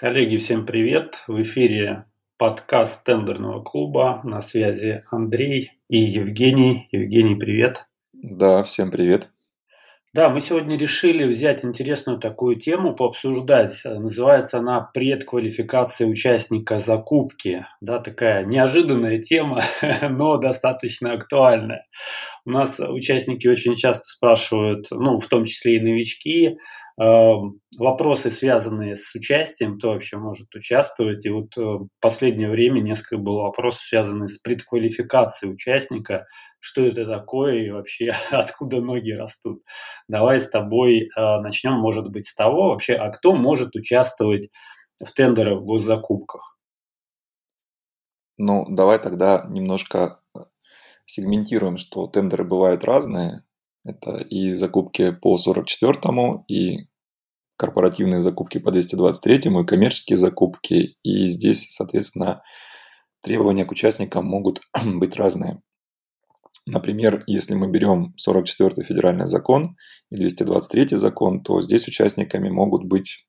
Коллеги, всем привет! В эфире подкаст тендерного клуба. На связи Андрей и Евгений. Евгений, привет! Да, всем привет! Да, мы сегодня решили взять интересную такую тему, пообсуждать. Называется она «Предквалификация участника закупки». Да, такая неожиданная тема, но достаточно актуальная. У нас участники очень часто спрашивают, ну, в том числе и новички, э, вопросы, связанные с участием, кто вообще может участвовать. И вот э, в последнее время несколько было вопросов, связанных с предквалификацией участника, что это такое и вообще откуда ноги растут. Давай с тобой э, начнем, может быть, с того вообще, а кто может участвовать в тендерах в госзакупках? Ну, давай тогда немножко э, сегментируем, что тендеры бывают разные. Это и закупки по 44-му, и корпоративные закупки по 223-му, и коммерческие закупки. И здесь, соответственно, требования к участникам могут быть разные. Например, если мы берем 44-й федеральный закон и 223 закон, то здесь участниками могут быть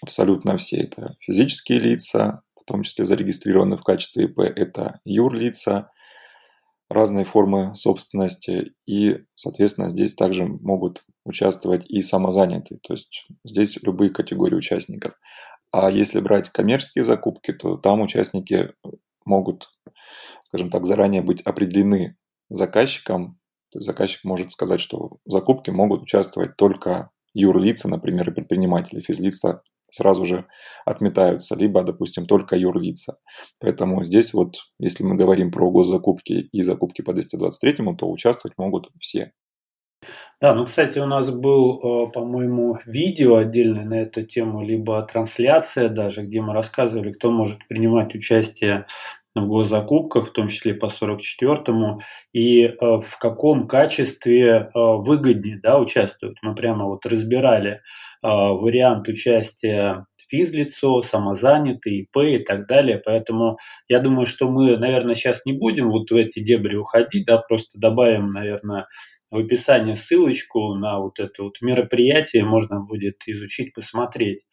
абсолютно все. Это физические лица, в том числе зарегистрированные в качестве ИП, это юрлица, разные формы собственности, и, соответственно, здесь также могут участвовать и самозанятые, то есть здесь любые категории участников. А если брать коммерческие закупки, то там участники могут, скажем так, заранее быть определены заказчиком. То есть заказчик может сказать, что в закупке могут участвовать только юрлица, например, и предприниматели, физлица сразу же отметаются, либо, допустим, только юрлица. Поэтому здесь вот, если мы говорим про госзакупки и закупки по 223, то участвовать могут все. Да, ну, кстати, у нас был, э, по-моему, видео отдельное на эту тему, либо трансляция даже, где мы рассказывали, кто может принимать участие в госзакупках, в том числе по 44-му, и э, в каком качестве э, выгоднее да, участвуют. Мы прямо вот разбирали э, вариант участия физлицо, самозанятый, ИП и так далее. Поэтому я думаю, что мы, наверное, сейчас не будем вот в эти дебри уходить, да, просто добавим, наверное, в описании ссылочку на вот это вот мероприятие, можно будет изучить, посмотреть.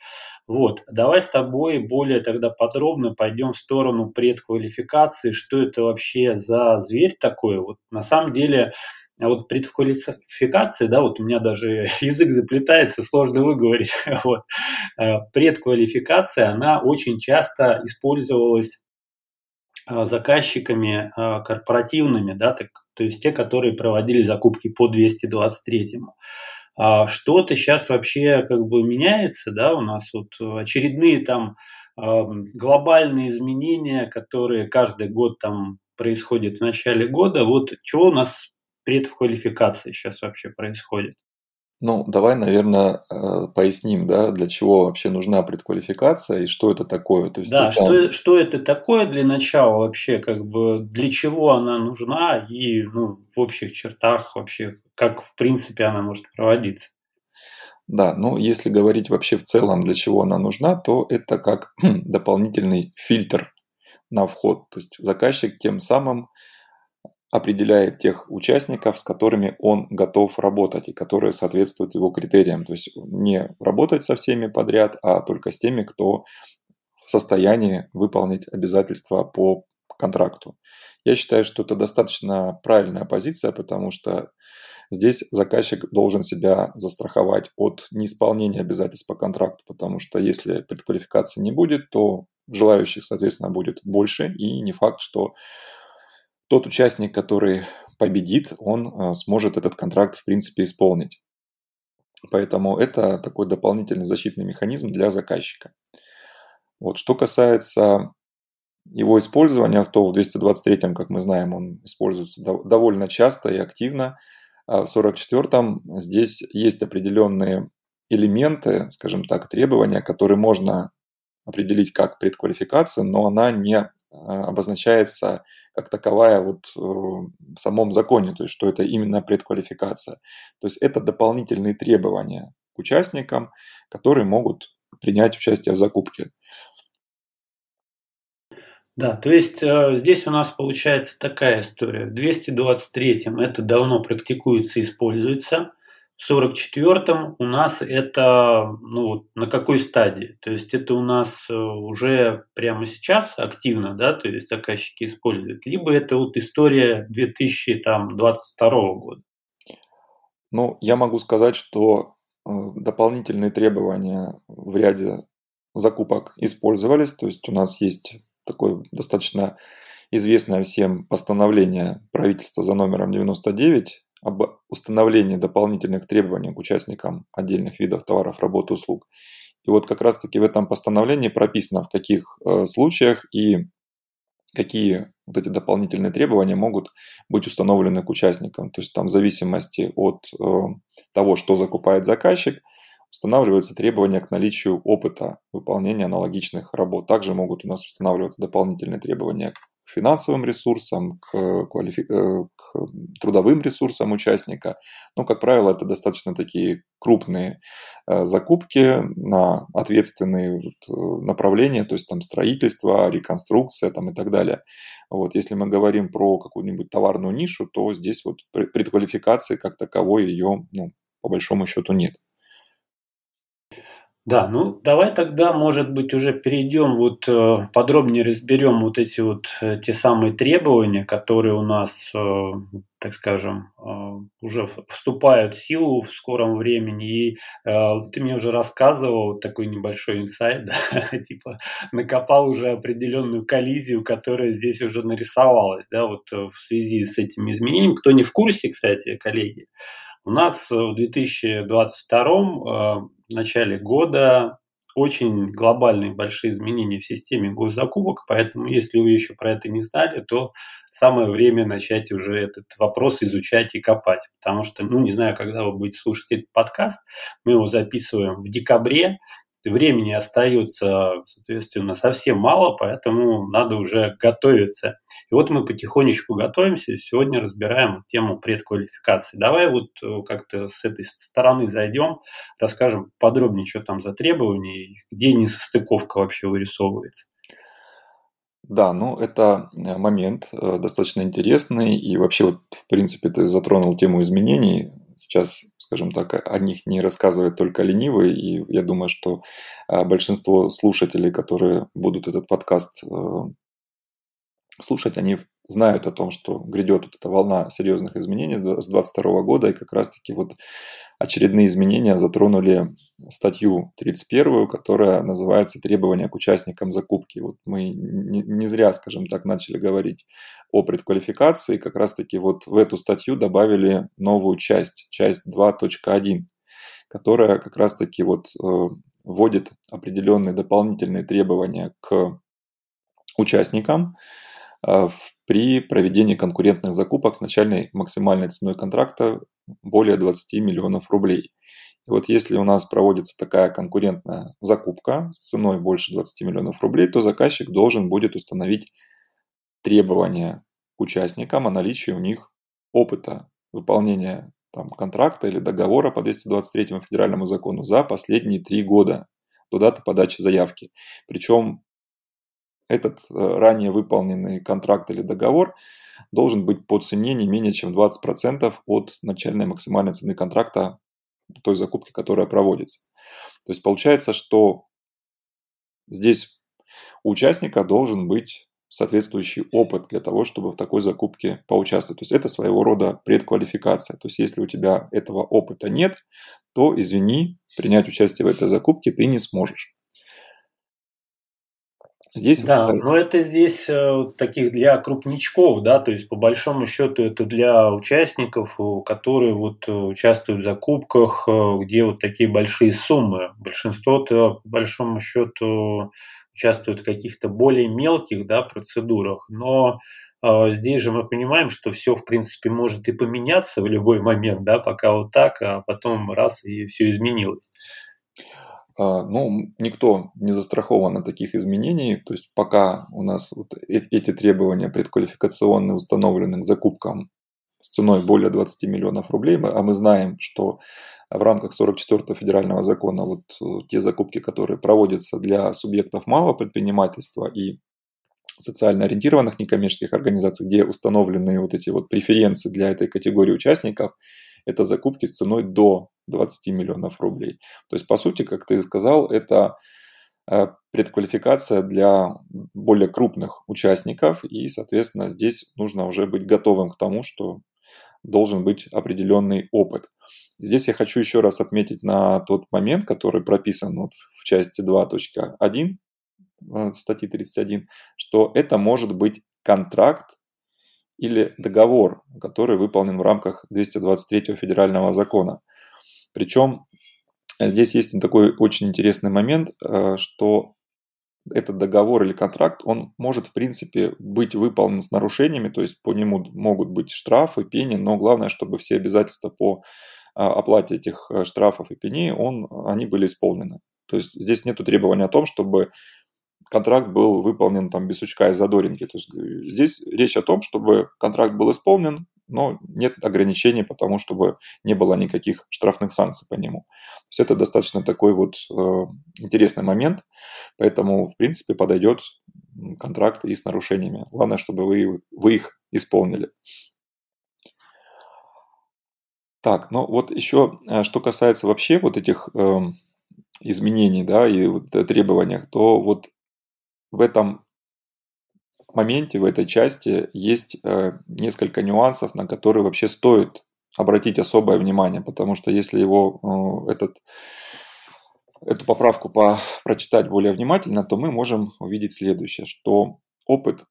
Вот, давай с тобой более тогда подробно пойдем в сторону предквалификации, что это вообще за зверь такой. Вот на самом деле а вот предквалификация, да, вот у меня даже язык заплетается, сложно выговорить. вот. Э, предквалификация, она очень часто использовалась а, заказчиками а, корпоративными, да, так, то есть те, которые проводили закупки по 223. А что-то сейчас вообще как бы меняется, да, у нас вот очередные там глобальные изменения, которые каждый год там происходят в начале года. Вот чего у нас предквалификации сейчас вообще происходит? Ну, давай, наверное, э, поясним, да, для чего вообще нужна предквалификация и что это такое. То есть да, это... что, что это такое для начала вообще, как бы для чего она нужна и ну, в общих чертах вообще, как в принципе она может проводиться. Да, ну если говорить вообще в целом, для чего она нужна, то это как дополнительный фильтр на вход. То есть заказчик тем самым определяет тех участников, с которыми он готов работать и которые соответствуют его критериям. То есть не работать со всеми подряд, а только с теми, кто в состоянии выполнить обязательства по контракту. Я считаю, что это достаточно правильная позиция, потому что здесь заказчик должен себя застраховать от неисполнения обязательств по контракту, потому что если предквалификации не будет, то желающих, соответственно, будет больше, и не факт, что тот участник, который победит, он э, сможет этот контракт, в принципе, исполнить. Поэтому это такой дополнительный защитный механизм для заказчика. Вот, что касается его использования, то в 223, как мы знаем, он используется довольно часто и активно. А в 44 здесь есть определенные элементы, скажем так, требования, которые можно определить как предквалификацию, но она не а, обозначается как таковая вот э, в самом законе, то есть что это именно предквалификация. То есть это дополнительные требования к участникам, которые могут принять участие в закупке. Да, то есть э, здесь у нас получается такая история. В 223 это давно практикуется, используется. В 44-м у нас это ну, на какой стадии? То есть это у нас э, уже прямо сейчас активно, да, то есть заказчики используют, либо это вот история 2022 года? Ну, я могу сказать, что э, дополнительные требования в ряде закупок использовались, то есть у нас есть такое достаточно известное всем постановление правительства за номером 99 об установлении дополнительных требований к участникам отдельных видов товаров, работ, услуг. И вот как раз-таки в этом постановлении прописано, в каких э, случаях и какие вот эти дополнительные требования могут быть установлены к участникам. То есть там в зависимости от э, того, что закупает заказчик, устанавливаются требования к наличию опыта выполнения аналогичных работ. Также могут у нас устанавливаться дополнительные требования к финансовым ресурсам, к, квалифи... Э, к трудовым ресурсам участника. Ну, как правило, это достаточно такие крупные э, закупки на ответственные вот э, направления, то есть там строительство, реконструкция там, и так далее. Вот, если мы говорим про какую-нибудь товарную нишу, то здесь вот предквалификации как таковой ее, ну, по большому счету, нет. Да, ну давай тогда, может быть, уже перейдем, вот э, подробнее разберем вот эти вот э, те самые требования, которые у нас, э, так скажем, уже вступают в силу в скором времени. И ты мне уже рассказывал такой небольшой инсайт, да, типа накопал уже определенную коллизию, которая здесь уже нарисовалась, да, вот в связи с этими изменениями. Кто не в курсе, кстати, коллеги, у нас в 2022 в начале года очень глобальные большие изменения в системе госзакупок, поэтому если вы еще про это не знали, то самое время начать уже этот вопрос изучать и копать, потому что, ну, не знаю, когда вы будете слушать этот подкаст, мы его записываем в декабре, времени остается, соответственно, совсем мало, поэтому надо уже готовиться. И вот мы потихонечку готовимся. Сегодня разбираем тему предквалификации. Давай вот э, как-то с этой стороны зайдем, расскажем подробнее, что там за требования, где несостыковка вообще вырисовывается. Да, ну это э, момент э, достаточно интересный, и вообще вот в принципе ты затронул тему изменений. Сейчас скажем так, о них не рассказывает только ленивый, и я думаю, что а, большинство слушателей, которые будут этот подкаст э, слушать, они знают о том, что грядет вот эта волна серьезных изменений с 2022 года, и как раз-таки вот очередные изменения затронули статью 31, которая называется «Требования к участникам закупки». Вот мы не, не зря, скажем так, начали говорить о предквалификации, как раз-таки вот в эту статью добавили новую часть, часть 2.1, которая как раз-таки вот э, вводит определенные дополнительные требования к участникам, при проведении конкурентных закупок с начальной максимальной ценой контракта более 20 миллионов рублей. И вот если у нас проводится такая конкурентная закупка с ценой больше 20 миллионов рублей, то заказчик должен будет установить требования к участникам о наличии у них опыта выполнения там, контракта или договора по 223 федеральному закону за последние три года до даты подачи заявки. Причем этот э, ранее выполненный контракт или договор должен быть по цене не менее чем 20% от начальной максимальной цены контракта той закупки, которая проводится. То есть получается, что здесь у участника должен быть соответствующий опыт для того, чтобы в такой закупке поучаствовать. То есть это своего рода предквалификация. То есть если у тебя этого опыта нет, то, извини, принять участие в этой закупке ты не сможешь. Здесь да, но это здесь э, таких для крупничков, да, то есть по большому счету это для участников, которые вот э, участвуют в закупках, э, где вот такие большие суммы. Большинство-то по большому счету участвуют в каких-то более мелких, да, процедурах, но Здесь же мы понимаем, что все, в принципе, может и поменяться в любой момент, да, пока вот так, а потом раз и все изменилось. А, ну, никто не застрахован от таких изменений, то есть пока у нас вот эти требования предквалификационные установлены к закупкам с ценой более 20 миллионов рублей, а мы знаем, что в рамках 44 федерального закона вот э, те закупки, которые проводятся для субъектов малого предпринимательства и социально ориентированных некоммерческих организаций, где установлены вот эти вот преференции для этой категории участников, это закупки с ценой до 20 миллионов рублей. То есть, по сути, как ты сказал, это э, предквалификация для более крупных участников, и, соответственно, здесь нужно уже быть готовым к тому, что должен быть определенный опыт. Здесь я хочу еще раз отметить на тот момент, который прописан вот в части 2.1 э, статьи 31, что это может быть контракт или договор, который выполнен в рамках 223 федерального закона. Причем здесь есть такой очень интересный момент, э, что этот договор или контракт, он может, в принципе, быть выполнен с нарушениями, то есть по нему могут быть штрафы, пени, но главное, чтобы все обязательства по а, оплате этих э, штрафов и пеней, он, они были исполнены. То есть здесь нет требования о том, чтобы контракт был выполнен там без сучка и задоринки. То есть э, здесь речь о том, чтобы контракт был исполнен, но нет ограничений по тому, чтобы не было никаких штрафных санкций по нему. То есть это достаточно такой вот э, интересный момент, поэтому, в принципе, подойдет контракт и с нарушениями. Главное, чтобы вы, вы их исполнили. Так, ну вот еще, э, что касается вообще вот этих э, изменений, да, и вот требованиях, то вот в этом моменте, в этой части есть э, несколько нюансов, на которые вообще стоит обратить особое внимание, потому что если его э, этот эту поправку по, прочитать более внимательно, то мы можем увидеть следующее, что опыт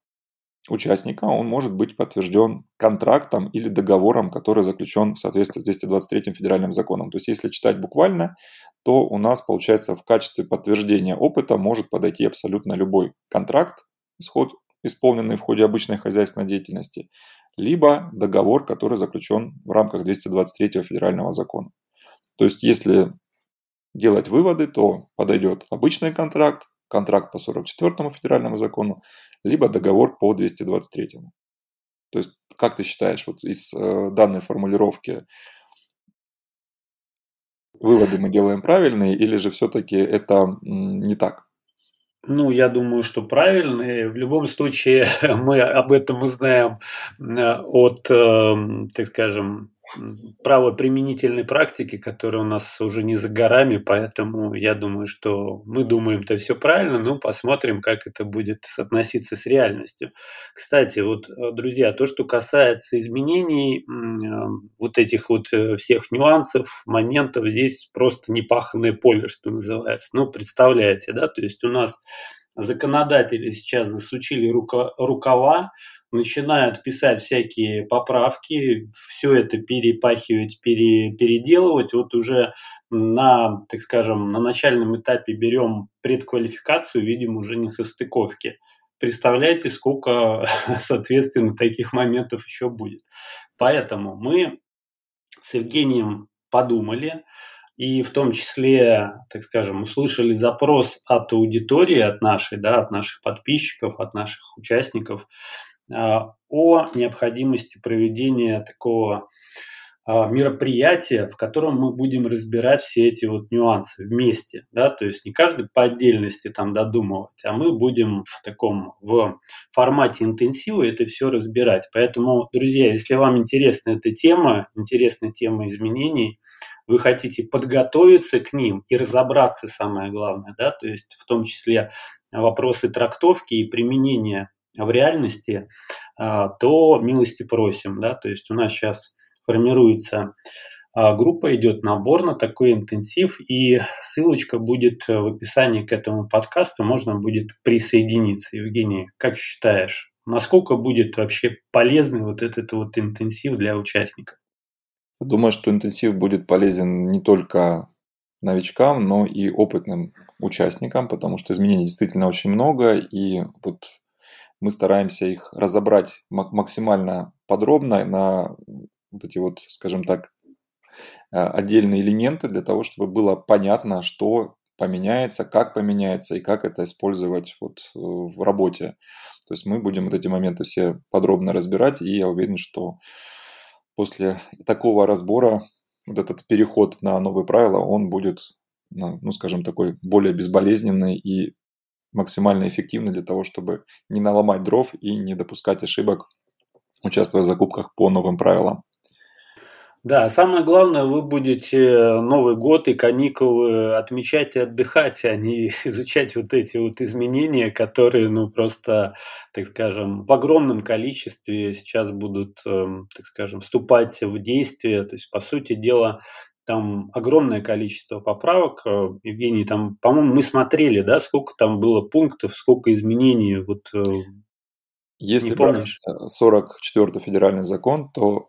участника, он может быть подтвержден контрактом или договором, который заключен в соответствии с 223 федеральным законом. То есть, если читать буквально, то у нас, получается, в качестве подтверждения опыта может подойти абсолютно любой контракт, исход исполненный в ходе обычной хозяйственной деятельности, либо договор, который заключен в рамках 223 федерального закона. То есть, если делать выводы, то подойдет обычный контракт, контракт по 44 федеральному закону, либо договор по 223. То есть, как ты считаешь, вот из э, данной формулировки выводы мы делаем правильные, или же все-таки это не так? Ну, я думаю, что правильные. В любом случае, мы об этом узнаем э, от, эм, так скажем, правоприменительной практики, которая у нас уже не за горами, поэтому я думаю, что мы думаем-то все правильно, но посмотрим, как это будет соотноситься с реальностью. Кстати, вот, э, друзья, то, что касается изменений, э, вот этих вот э, всех нюансов, моментов, здесь просто непаханное поле, что называется. Ну, представляете, да, то есть у нас законодатели сейчас засучили рукава, начинают писать всякие поправки, все это перепахивать, пере, переделывать. Вот уже на, так скажем, на начальном этапе берем предквалификацию, видим уже не со стыковки. Представляете, сколько, соответственно, таких моментов еще будет. Поэтому мы с Евгением подумали, и в том числе, так скажем, услышали запрос от аудитории, от нашей, да, от наших подписчиков, от наших участников о необходимости проведения такого а, мероприятия, в котором мы будем разбирать все эти вот нюансы вместе, да, то есть не каждый по отдельности там додумывать, а мы будем в таком, в формате интенсива это все разбирать. Поэтому, друзья, если вам интересна эта тема, интересна тема изменений, вы хотите подготовиться к ним и разобраться, самое главное, да, то есть в том числе вопросы трактовки и применения в реальности, а, то милости просим. Да? То есть у нас сейчас формируется а, группа, идет набор на такой интенсив, и ссылочка будет в описании к этому подкасту, можно будет присоединиться. Евгений, как считаешь, насколько будет вообще полезный вот этот вот интенсив для участников? Думаю, что интенсив будет полезен не только новичкам, но и опытным участникам, потому что изменений действительно очень много, и вот мы стараемся их разобрать максимально подробно на вот эти вот, скажем так, э, отдельные элементы для того, чтобы было понятно, что поменяется, как поменяется и как это использовать вот э, в работе. То есть мы будем вот эти моменты все подробно разбирать, и я уверен, что после такого разбора вот этот переход на новые правила, он будет, ну, ну скажем, такой более безболезненный и максимально эффективно для того, чтобы не наломать дров и не допускать ошибок, участвуя в закупках по новым правилам. Да, самое главное, вы будете Новый год и каникулы отмечать и отдыхать, а не изучать вот эти вот изменения, которые, ну, просто, так скажем, в огромном количестве сейчас будут, эм, так скажем, вступать в действие. То есть, по сути дела, там огромное количество поправок. Э, Евгений, там, по-моему, мы смотрели, да, сколько там было пунктов, сколько изменений, вот э, Если не помнишь? 44-й федеральный закон, то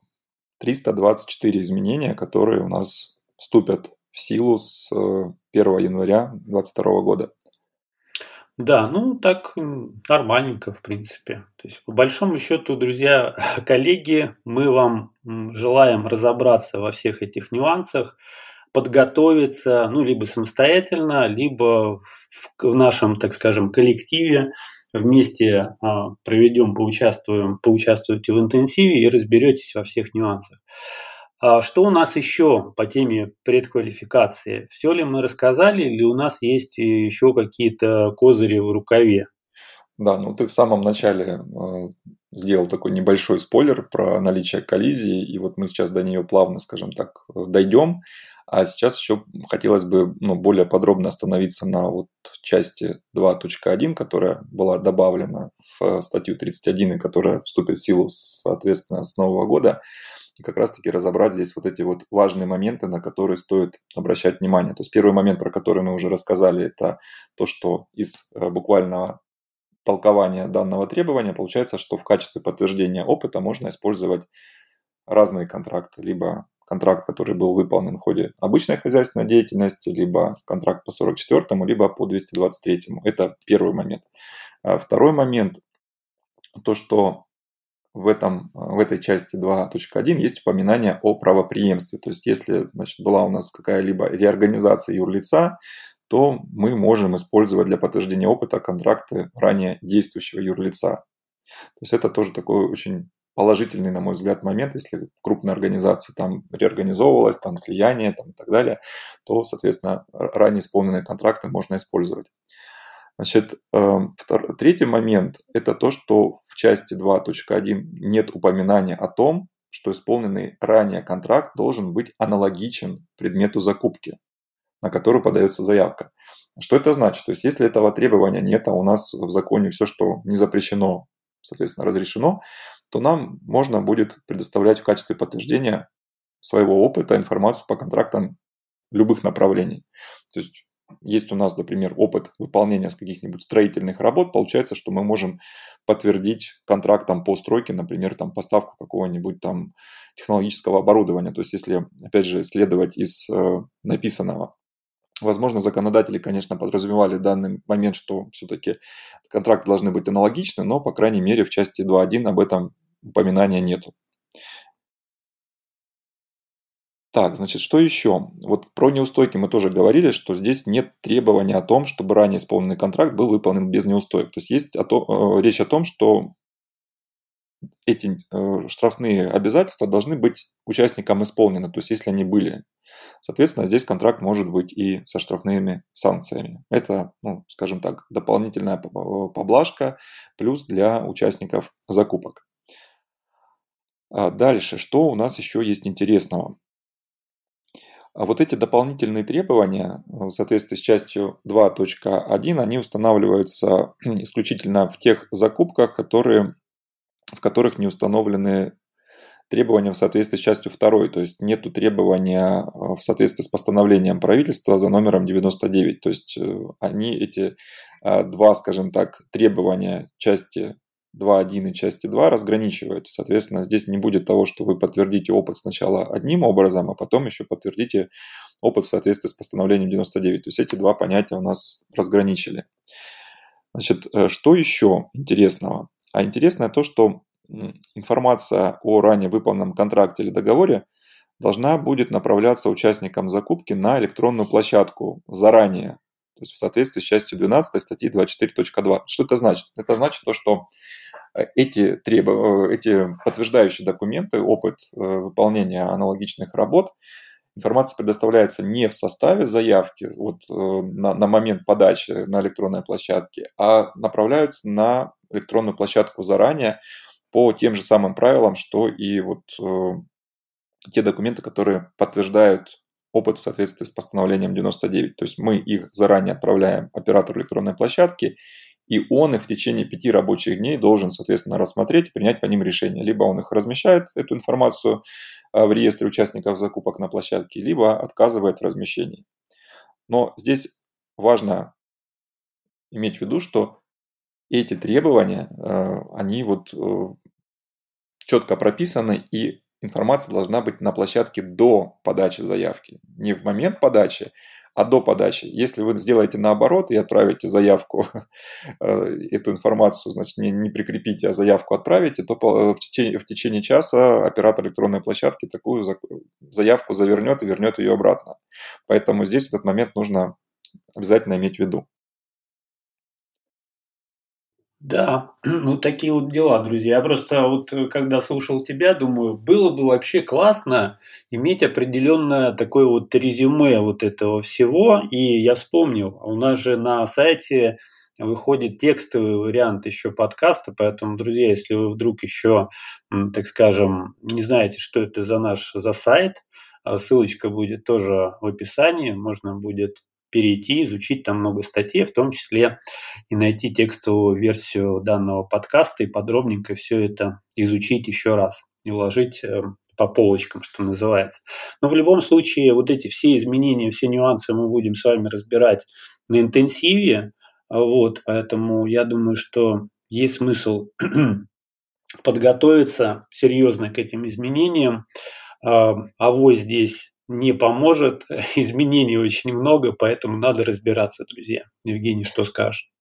324 изменения, которые у нас вступят в силу с 1 э, января 2022 года. Да, ну так нормальненько, в принципе. То есть, по большому счету, друзья, коллеги, мы вам желаем разобраться во всех этих нюансах, подготовиться, ну, либо самостоятельно, либо в, нашем, так скажем, коллективе вместе а, проведем, поучаствуем, поучаствуйте в интенсиве и разберетесь во всех нюансах. А что у нас еще по теме предквалификации? Все ли мы рассказали или у нас есть еще какие-то козыри в рукаве? Да, ну ты в самом начале э, сделал такой небольшой спойлер про наличие коллизии, и вот мы сейчас до нее плавно, скажем так, дойдем. А сейчас еще хотелось бы ну, более подробно остановиться на вот части 2.1, которая была добавлена в статью 31 и которая вступит в силу, соответственно, с нового года. И как раз-таки разобрать здесь вот эти вот важные моменты, на которые стоит обращать внимание. То есть первый момент, про который мы уже рассказали, это то, что из э, буквального толкования данного требования получается, что в качестве подтверждения опыта можно использовать разные контракты, либо контракт, который был выполнен в ходе обычной хозяйственной деятельности, либо контракт по 44, либо по 223. Это первый момент. А второй момент, то, что в, этом, в этой части 2.1 есть упоминание о правоприемстве. То есть, если значит, была у нас какая-либо реорганизация юрлица, то мы можем использовать для подтверждения опыта контракты ранее действующего юрлица. То есть это тоже такой очень положительный, на мой взгляд, момент, если крупная организация там реорганизовывалась, там слияние там, и так далее, то, соответственно, ранее исполненные контракты можно использовать. Значит, эм, втор... третий момент – это то, что в части 2.1 нет упоминания о том, что исполненный ранее контракт должен быть аналогичен предмету закупки, на который подается заявка. Что это значит? То есть, если этого требования нет, а у нас в законе все, что не запрещено, соответственно, разрешено, то нам можно будет предоставлять в качестве подтверждения своего опыта информацию по контрактам любых направлений. То есть есть у нас, например, опыт выполнения с каких-нибудь строительных работ, получается, что мы можем подтвердить контрактом по стройке, например, там поставку какого-нибудь там технологического оборудования. То есть, если, опять же, следовать из э, написанного. Возможно, законодатели, конечно, подразумевали данный момент, что все-таки контракты должны быть аналогичны, но, по крайней мере, в части 2.1 об этом упоминания нету. Так, значит, что еще? Вот про неустойки мы тоже говорили, что здесь нет требования о том, чтобы ранее исполненный контракт был выполнен без неустоек. То есть есть о то, э, речь о том, что эти э, штрафные обязательства должны быть участникам исполнены, то есть если они были. Соответственно, здесь контракт может быть и со штрафными санкциями. Это, ну, скажем так, дополнительная поблажка плюс для участников закупок. А дальше, что у нас еще есть интересного? А вот эти дополнительные требования в соответствии с частью 2.1, они устанавливаются исключительно в тех закупках, которые, в которых не установлены требования в соответствии с частью 2, то есть нет требования в соответствии с постановлением правительства за номером 99. То есть э, они, эти два, скажем так, требования части 2.1 и части 2 разграничивают. Соответственно, здесь не будет того, что вы подтвердите опыт сначала одним образом, а потом еще подтвердите опыт в соответствии с постановлением 99. То есть эти два понятия у нас разграничили. Значит, э, что еще интересного? А интересное то, что информация о ранее выполненном контракте или договоре должна будет направляться участникам закупки на электронную площадку заранее, то есть в соответствии с частью 12 статьи 24.2. Что это значит? Это значит то, что э, эти, треб... Э, эти подтверждающие документы, опыт э, выполнения аналогичных работ, информация предоставляется не в составе заявки вот, на, на момент подачи на электронной площадке, а направляются на электронную площадку заранее по тем же самым правилам, что и вот те документы, которые подтверждают опыт в соответствии с постановлением 99. То есть мы их заранее отправляем оператору электронной площадки, и он их в течение пяти рабочих дней должен, соответственно, рассмотреть и принять по ним решение. Либо он их размещает, эту информацию а, в реестре участников закупок на площадке, либо отказывает в размещении. Но здесь важно иметь в виду, что эти требования, а, они вот э, четко прописаны, и информация должна быть на площадке до подачи заявки. Не в момент подачи, а до подачи. Если вы сделаете наоборот и отправите заявку, э, эту информацию, значит, не, не прикрепите, а заявку отправите, то в течение, в течение часа оператор электронной площадки такую заявку завернет и вернет ее обратно. Поэтому здесь этот момент нужно обязательно иметь в виду. Да, ну такие вот дела, друзья. Я просто вот э, когда слушал тебя, думаю, было бы вообще классно иметь определенное такое вот резюме вот этого всего. И я вспомнил, у нас же на сайте выходит текстовый вариант еще подкаста, поэтому, друзья, если вы вдруг еще, так скажем, не знаете, что это за наш за сайт, а ссылочка будет тоже в описании, можно будет перейти, изучить там много статей, в том числе и найти текстовую версию данного подкаста и подробненько все это изучить еще раз и уложить э, по полочкам, что называется. Но в любом случае вот эти все изменения, все нюансы мы будем с вами разбирать на интенсиве. Вот, поэтому я думаю, что есть смысл подготовиться серьезно к этим изменениям. А, а здесь не поможет. Изменений очень много, поэтому надо разбираться, друзья. Евгений, что скажешь?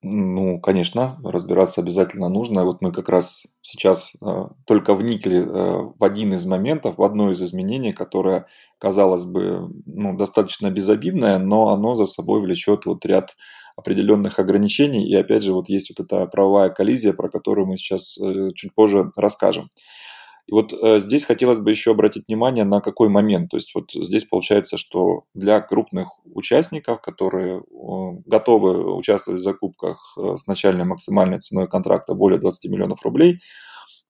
Ну, конечно, разбираться обязательно нужно. Вот мы как раз сейчас э, только вникли э, в один из моментов, в одно из изменений, которое, казалось бы, ну, достаточно безобидное, но оно за собой влечет вот ряд определенных ограничений. И опять же, вот есть вот эта правовая коллизия, про которую мы сейчас э, чуть позже расскажем. И вот э, здесь хотелось бы еще обратить внимание на какой момент. То есть вот здесь получается, что для крупных участников, которые готовы участвовать в закупках э, с начальной максимальной ценой контракта более 20 миллионов рублей,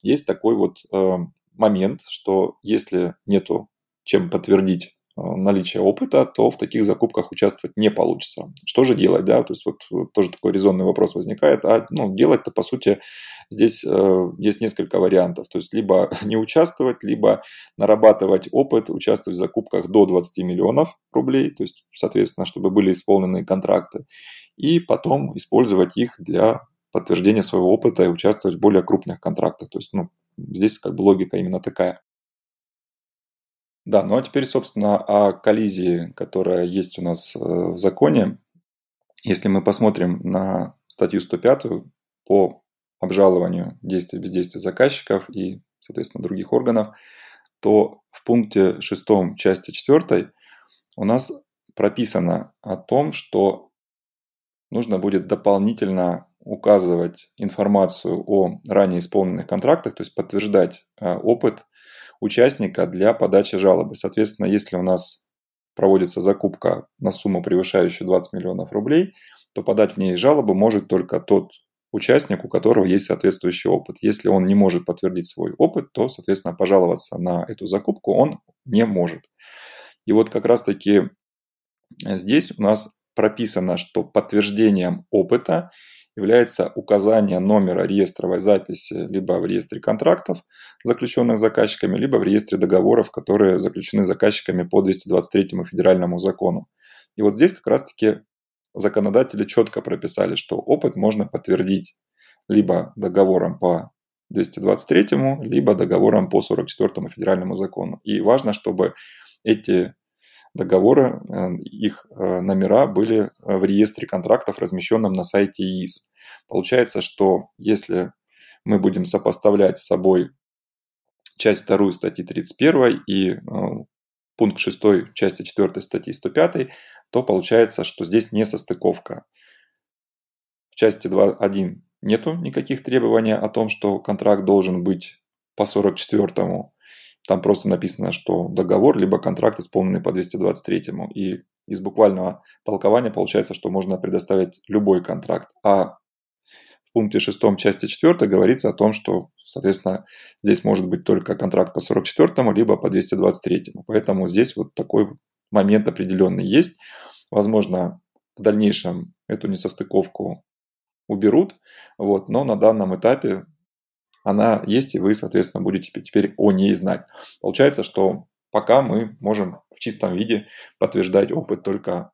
есть такой вот э, момент, что если нету чем подтвердить Э, наличия опыта, то в таких закупках участвовать не получится. Что же делать, да? То есть вот тоже такой резонный вопрос возникает. А ну, делать-то, по сути, здесь э, есть несколько вариантов. То есть либо не участвовать, либо нарабатывать опыт, участвовать в закупках до 20 миллионов рублей, то есть, соответственно, чтобы были исполнены контракты, и потом использовать их для подтверждения своего опыта и участвовать в более крупных контрактах. То есть, ну, здесь как бы логика именно такая. Да, ну а теперь, собственно, о коллизии, которая есть у нас э, в законе. Если мы посмотрим на статью 105 по обжалованию действий бездействия заказчиков и, соответственно, других органов, то в пункте 6 части 4 у нас прописано о том, что нужно будет дополнительно указывать информацию о ранее исполненных контрактах, то есть подтверждать э, опыт участника для подачи жалобы. Соответственно, если у нас проводится закупка на сумму, превышающую 20 миллионов рублей, то подать в ней жалобу может только тот участник, у которого есть соответствующий опыт. Если он не может подтвердить свой опыт, то, соответственно, пожаловаться на эту закупку он не может. И вот как раз-таки здесь у нас прописано, что подтверждением опыта является указание номера реестровой записи либо в реестре контрактов, заключенных заказчиками, либо в реестре договоров, которые заключены заказчиками по 223 федеральному закону. И вот здесь как раз-таки законодатели четко прописали, что опыт можно подтвердить либо договором по 223, либо договором по 44 федеральному закону. И важно, чтобы эти договоры, э, их э, номера были э, в реестре контрактов, размещенном на сайте ИИС. Получается, что если мы будем сопоставлять с собой часть 2 статьи 31 и пункт 6 части 4 статьи 105, то получается, что здесь не состыковка. В части 2.1 нету никаких требований о том, что контракт должен быть по 44 там просто написано, что договор либо контракт исполненный по 223. И из буквального толкования получается, что можно предоставить любой контракт. А в пункте 6 части 4 говорится о том, что, соответственно, здесь может быть только контракт по 44 либо по 223. Поэтому здесь вот такой момент определенный есть. Возможно, в дальнейшем эту несостыковку уберут, вот, но на данном этапе она есть, и вы, соответственно, будете теперь о ней знать. Получается, что пока мы можем в чистом виде подтверждать опыт только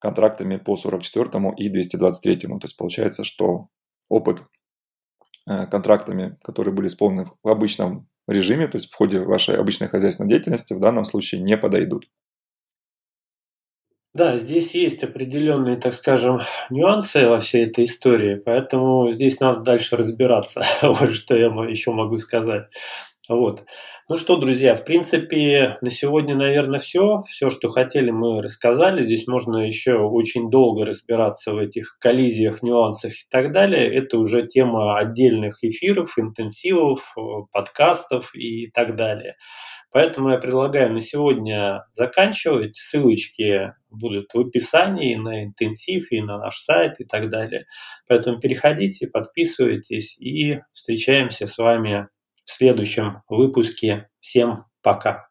контрактами по 44 и 223. То есть получается, что опыт э, контрактами, которые были исполнены в обычном режиме, то есть в ходе вашей обычной хозяйственной деятельности, в данном случае не подойдут. Да, здесь есть определенные, так скажем, нюансы во всей этой истории, поэтому здесь надо дальше разбираться. вот что я еще могу сказать. Вот. Ну что, друзья, в принципе, на сегодня, наверное, все. Все, что хотели, мы рассказали. Здесь можно еще очень долго разбираться в этих коллизиях, нюансах и так далее. Это уже тема отдельных эфиров, интенсивов, э, подкастов и так далее. Поэтому я предлагаю на сегодня заканчивать. Ссылочки будут в описании на интенсив и на наш сайт и так далее. Поэтому переходите, подписывайтесь и встречаемся с вами следующем выпуске. Всем пока.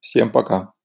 Всем пока.